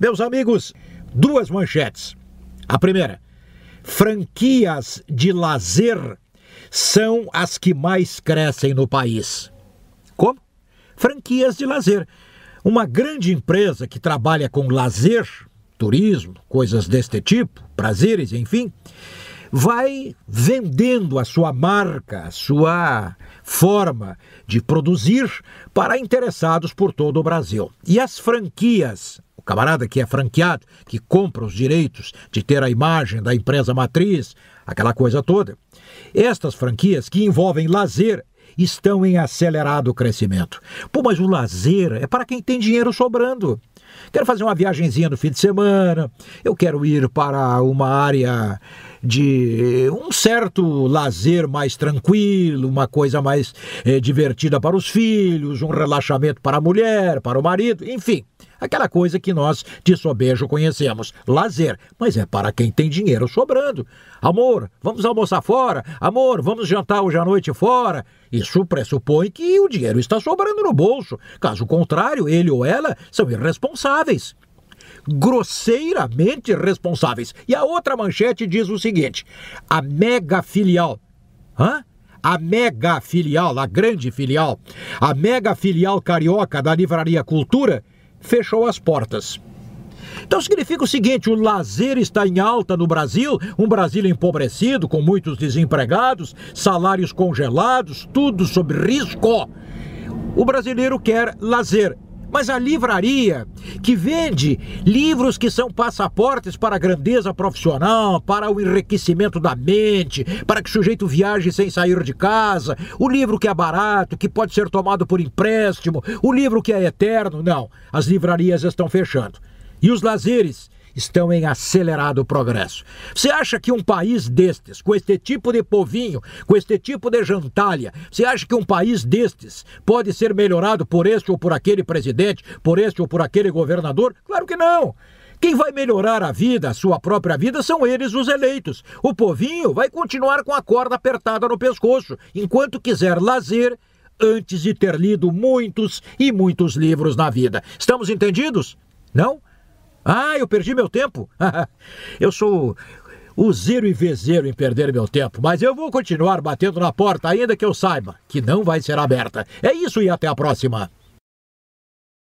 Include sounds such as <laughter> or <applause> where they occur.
Meus amigos, duas manchetes. A primeira: franquias de lazer são as que mais crescem no país. Como? Franquias de lazer. Uma grande empresa que trabalha com lazer, turismo, coisas deste tipo, prazeres, enfim, vai vendendo a sua marca, a sua forma de produzir para interessados por todo o Brasil. E as franquias, camarada que é franqueado, que compra os direitos de ter a imagem da empresa matriz, aquela coisa toda. Estas franquias que envolvem lazer estão em acelerado crescimento. Pô, mas o lazer é para quem tem dinheiro sobrando. Quero fazer uma viagemzinha no fim de semana, eu quero ir para uma área de um certo lazer mais tranquilo, uma coisa mais é, divertida para os filhos, um relaxamento para a mulher, para o marido, enfim. Aquela coisa que nós de sobejo conhecemos, lazer, mas é para quem tem dinheiro sobrando. Amor, vamos almoçar fora? Amor, vamos jantar hoje à noite fora? Isso pressupõe que o dinheiro está sobrando no bolso. Caso contrário, ele ou ela são irresponsáveis grosseiramente responsáveis. E a outra manchete diz o seguinte: a mega filial. Hã? A mega filial, a grande filial, a mega filial carioca da Livraria Cultura fechou as portas. Então significa o seguinte: o lazer está em alta no Brasil, um Brasil empobrecido, com muitos desempregados, salários congelados, tudo sob risco. O brasileiro quer lazer, mas a livraria, que vende livros que são passaportes para a grandeza profissional, para o enriquecimento da mente, para que o sujeito viaje sem sair de casa, o livro que é barato, que pode ser tomado por empréstimo, o livro que é eterno, não. As livrarias estão fechando. E os lazeres estão em acelerado progresso. Você acha que um país destes, com este tipo de povinho, com este tipo de jantalha, você acha que um país destes pode ser melhorado por este ou por aquele presidente, por este ou por aquele governador? Claro que não. Quem vai melhorar a vida, a sua própria vida, são eles, os eleitos. O povinho vai continuar com a corda apertada no pescoço, enquanto quiser lazer antes de ter lido muitos e muitos livros na vida. Estamos entendidos? Não? Ah, eu perdi meu tempo? <laughs> eu sou o zero e vezeiro em perder meu tempo, mas eu vou continuar batendo na porta, ainda que eu saiba que não vai ser aberta. É isso e até a próxima.